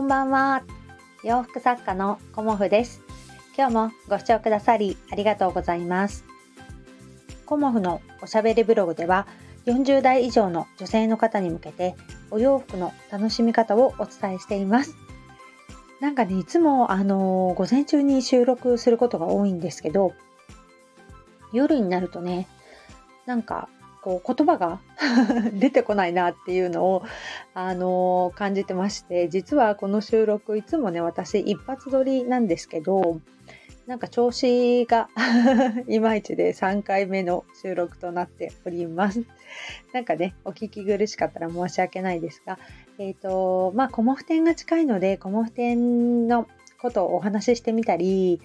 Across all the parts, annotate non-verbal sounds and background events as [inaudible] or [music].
こんばんは。洋服作家のコモフです。今日もご視聴くださりありがとうございます。コモフのおしゃべりブログでは40代以上の女性の方に向けてお洋服の楽しみ方をお伝えしています。なんかね、いつもあの午前中に収録することが多いんですけど、夜になるとね、なんかこう言葉が [laughs] 出てこないなっていうのを、あの感じてまして実はこの収録いつもね私一発撮りなんですけどなんか調子が [laughs] いまいちで3回目の収録となっております。なんかねお聞き苦しかったら申し訳ないですがえっ、とまあコモフ展が近いのでコモフ展のことをお話ししてみたり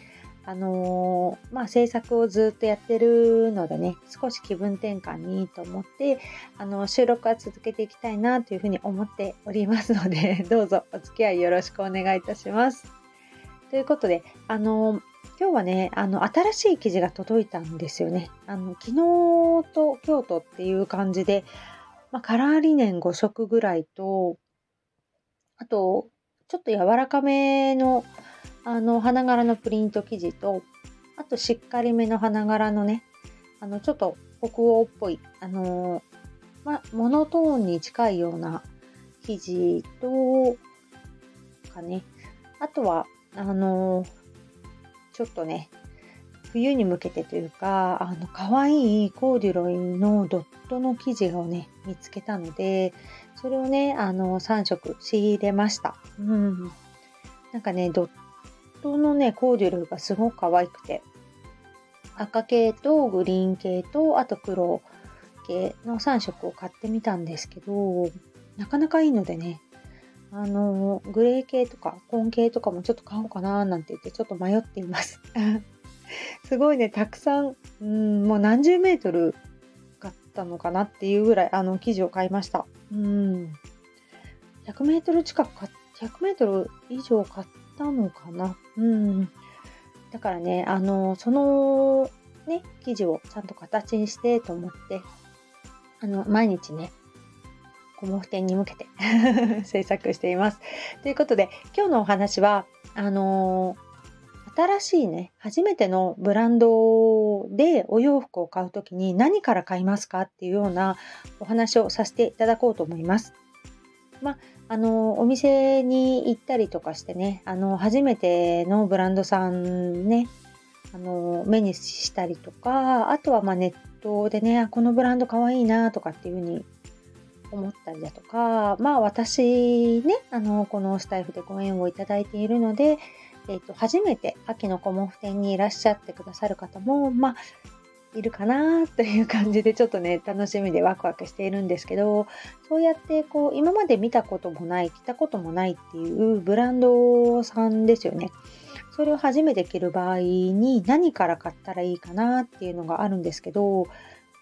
あのーまあ、制作をずっとやってるのでね少し気分転換にいいと思ってあの収録は続けていきたいなというふうに思っておりますので [laughs] どうぞお付き合いよろしくお願いいたします。ということであの今日はねあの新しい記事が届いたんですよね。あの昨日と今日とっていう感じで、まあ、カラーリネン5色ぐらいとあとちょっと柔らかめのあの花柄のプリント生地とあとしっかりめの花柄のねあのちょっと北欧っぽいあのまモノトーンに近いような生地とかねあとはあのちょっとね冬に向けてというかあの可愛いコーデュロイのドットの生地をね見つけたのでそれをねあの3色仕入れました。うん、なんかねドッのねコーデュロイがすごく可愛くて。赤系とグリーン系とあと黒系の3色を買ってみたんですけどなかなかいいのでねあのグレー系とか紺系とかもちょっと買おうかななんて言ってちょっと迷っています。[laughs] すごいねたくさんうんもう何十メートル買ったのかなっていうぐらいあの生地を買いました。うん。100メートル近く買っ100メートル以上買ったのかな？うんだからねあのそのね生地をちゃんと形にしてと思ってあの毎日ねコモフ展に向けて [laughs] 制作しています。ということで今日のお話はあの新しいね初めてのブランドでお洋服を買う時に何から買いますか？っていうようなお話をさせていただこうと思います。まああのお店に行ったりとかしてねあの初めてのブランドさんねあの目にしたりとかあとはまネットでねこのブランドかわいいなとかっていう風に思ったりだとかまあ私ねあのこのスタイフでご縁をいただいているので、えー、と初めて秋のコモフ展にいらっしゃってくださる方もまあいるかなという感じでちょっとね楽しみでワクワクしているんですけどそうやってこう今まで見たこともない着たこともないっていうブランドさんですよね。それを初めて着る場合に何から買ったらいいかなっていうのがあるんですけど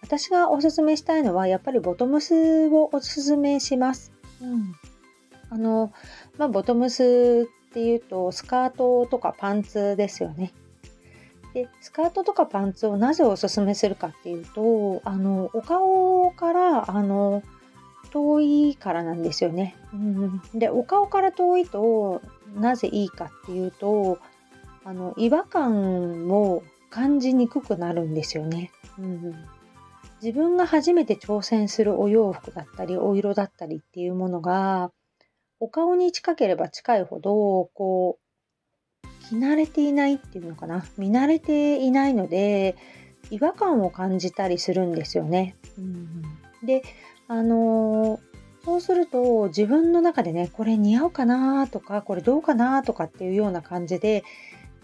私がおすすめしたいのはやっぱりボトムスをおすすめします。うん、あの、まあ、ボトムスっていうとスカートとかパンツですよね。でスカートとかパンツをなぜおすすめするかっていうとあのお顔からあの遠いからなんですよね。うん、でお顔から遠いとなぜいいかっていうとあの違和感を感じにくくなるんですよね。うん自分が初めて挑戦するお洋服だったりお色だったりっていうものがお顔に近ければ近いほどこう着慣れていないっていうのかな？見慣れていないので違和感を感じたりするんですよね。うん、であのー、そうすると自分の中でねこれ似合うかなとかこれどうかなとかっていうような感じで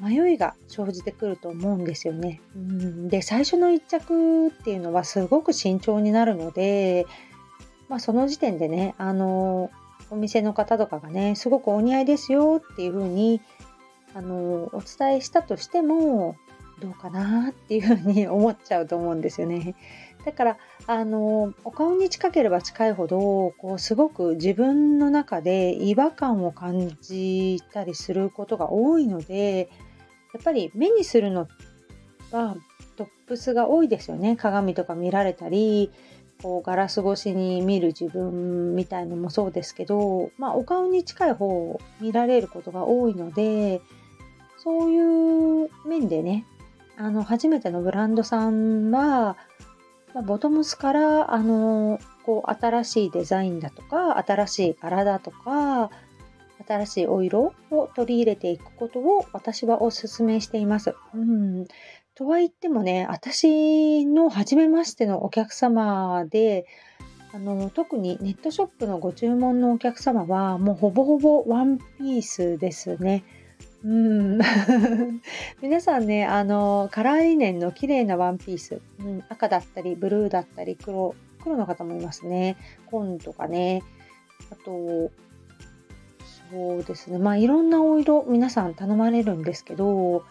迷いが生じてくると思うんですよね。うんで最初の1着っていうのはすごく慎重になるので、まあ、その時点でねあのお店の方とかがねすごくお似合いですよっていう風にあのお伝えしたとしてもどうかなっていう風に思っちゃうと思うんですよね。だからあのお顔に近ければ近いほどこうすごく自分の中で違和感を感じたりすることが多いのでやっぱり目にするのはトップスが多いですよね鏡とか見られたりこうガラス越しに見る自分みたいのもそうですけど、まあ、お顔に近い方を見られることが多いのでそういう面でねあの初めてのブランドさんは、まあ、ボトムスからあのこう新しいデザインだとか新しい柄だとか新しいお色を取り入れていくことを私はお勧めしています。うん、とは言ってもね、私の初めましてのお客様で、あの特にネットショップのご注文のお客様はもうほぼほぼワンピースですね。うん、[laughs] 皆さんねあのカラーリネンの綺麗なワンピース、うん、赤だったりブルーだったり黒黒の方もいますね。紺とかね。あとそうですね。まあいろんなお色皆さん頼まれるんですけど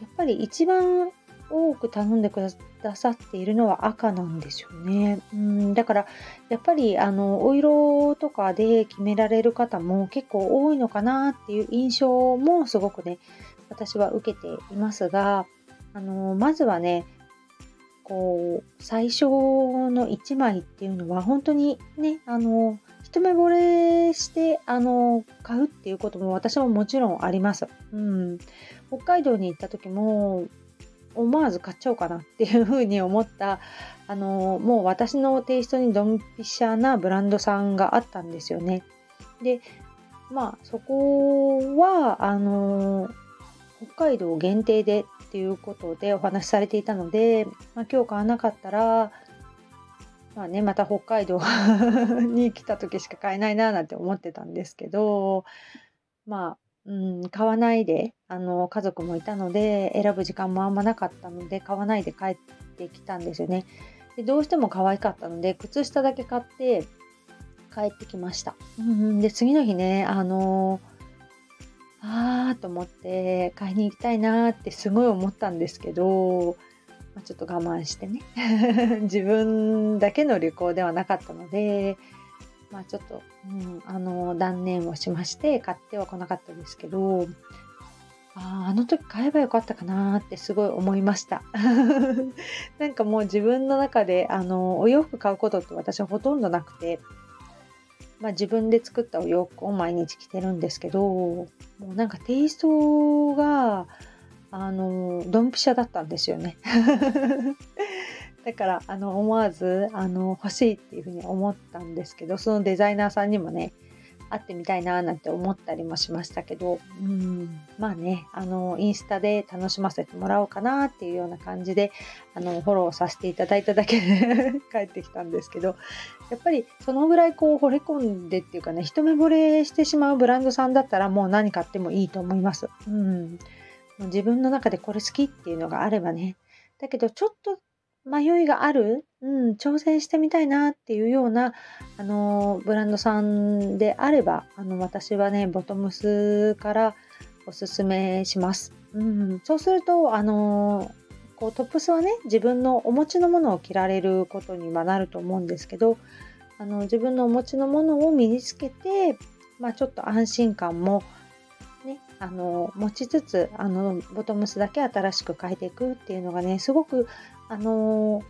やっぱり一番多く頼んでくださっているのは赤なんですよね。うんだからやっぱりあのお色とかで決められる方も結構多いのかなっていう印象もすごくね私は受けていますがあのまずはねこう最初の1枚っていうのは本当にねあの一目惚れしてあの買うっていうことも私ももちろんあります。うん、北海道に行った時も思わず買っちゃおうかなっていうふうに思ったあのもう私のテイストにドンピシャなブランドさんがあったんですよね。でまあそこはあの北海道限定でっていうことでお話しされていたので、まあ、今日買わなかったらまあね、また北海道 [laughs] に来た時しか買えないななんて思ってたんですけど、まあ、うん、買わないで、あの、家族もいたので、選ぶ時間もあんまなかったので、買わないで帰ってきたんですよね。でどうしても可愛かったので、靴下だけ買って帰ってきました。うん、で、次の日ね、あのあーと思って買いに行きたいなってすごい思ったんですけど、まあ、ちょっと我慢してね [laughs] 自分だけの旅行ではなかったので、まあ、ちょっと、うん、あの断念をしまして買っては来なかったですけどああの時買えばよかったかなってすごい思いました。[laughs] なんかもう自分の中であのお洋服買うことって私はほとんどなくて、まあ、自分で作ったお洋服を毎日着てるんですけどもうなんかテイストがあのドンピシャだったんですよね。だからあの思わずあの欲しいっていうふうに思ったんですけどそのデザイナーさんにもね会ってみたいななんて思ったりもしましたけどうんまあねあのインスタで楽しませてもらおうかなっていうような感じであのフォローさせていただいただけで [laughs] 帰ってきたんですけどやっぱりそのぐらいこう惚れ込んでっていうかね一目惚れしてしまうブランドさんだったらもう何買ってもいいと思います。うん自分の中でこれ好きっていうのがあればね。だけどちょっと迷いがある、うん、挑戦してみたいなっていうような、あのブランドさんであれば、あの私はね、ボトムスからおすすめします。うん、そうすると、あのこうトップスはね、自分のお持ちのものを着られることにはなると思うんですけど、あの自分のお持ちのものを身につけて、まあ、ちょっと安心感もね、あの持ちつつあのボトムスだけ新しく変えていくっていうのがねすごくあの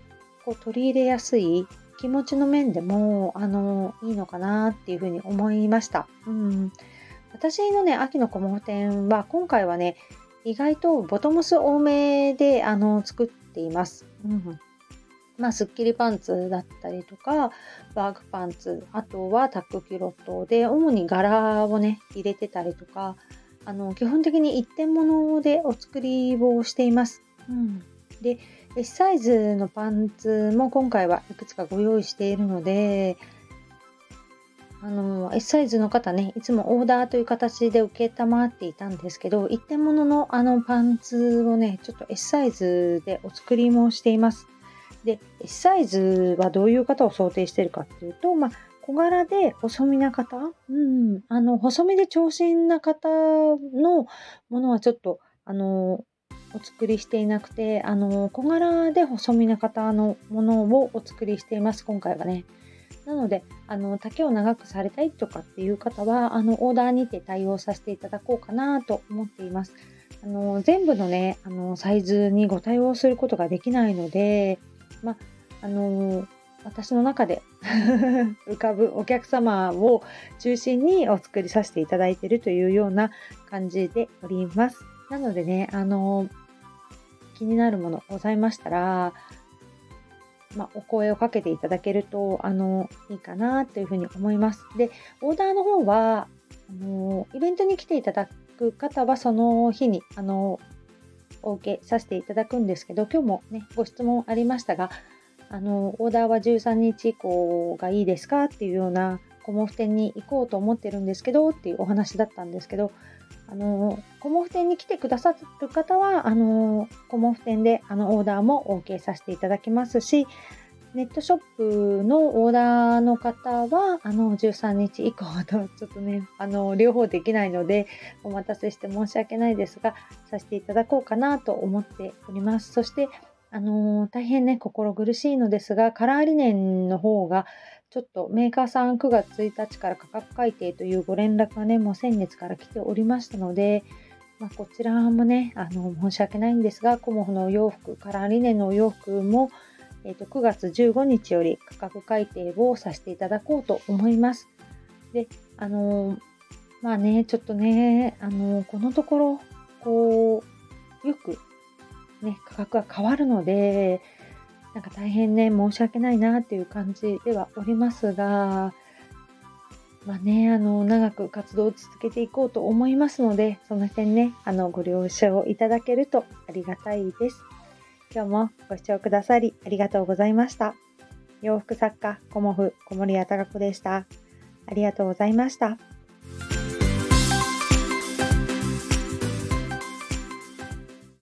こう取り入れやすい気持ちの面でもあのいいのかなっていうふうに思いました。うん、私のね秋の小物店は今回はね意外とボトムス多めであの作っています。うんまあ、スッキリパンツだったりとか、バーグパンツ、あとはタックキロットで、主に柄をね、入れてたりとか、あの基本的に一点物でお作りをしています。うん、で S サイズのパンツも今回はいくつかご用意しているのであの S サイズの方ねいつもオーダーという形で承っていたんですけど一点物のあのパンツをねちょっと S サイズでお作りもしています。で S サイズはどういう方を想定しているかっていうと、まあ、小柄で細身な方、うん、あの、細身で長身な方のものはちょっと、あの、お作りしていなくて、あの、小柄で細身な方のものをお作りしています、今回はね。なので、あの、丈を長くされたいとかっていう方は、あの、オーダーにて対応させていただこうかなと思っています。あの、全部のね、あの、サイズにご対応することができないので、まあの私の中で [laughs] 浮かぶお客様を中心にお作りさせていただいているというような感じでおります。なのでね、あの、気になるものございましたら、まあ、お声をかけていただけると、あの、いいかなというふうに思います。で、オーダーの方は、あの、イベントに来ていただく方は、その日に、あの、お受けさせていただくんですけど、今日もね、ご質問ありましたが、あの、オーダーは13日以降がいいですかっていうような、コモフ店に行こうと思ってるんですけどっていうお話だったんですけど、あの、コモフ店に来てくださる方は、あの、コモフ店であのオーダーも OK させていただきますし、ネットショップのオーダーの方は、あの、13日以降と、ちょっとね、あの、両方できないので、お待たせして申し訳ないですが、させていただこうかなと思っております。そして、あの大変ね、心苦しいのですが、カラーリネンの方が、ちょっとメーカーさん9月1日から価格改定というご連絡がね、もう先月から来ておりましたので、まあ、こちらもね、あの、申し訳ないんですが、コモフのお洋服、カラーリネのお洋服も、えー、と9月15日より価格改定をさせていただこうと思います。で、あのまあね、ちょっとね、あのこのところ、こう、よくね、価格が変わるので、なんか大変ね、申し訳ないなっていう感じではおりますが、まあね、あの、長く活動を続けていこうと思いますので、その点ね、あの、ご了承いただけるとありがたいです。今日もご視聴くださりありがとうございました。洋服作家、コモフ、小森屋隆子でした。ありがとうございました。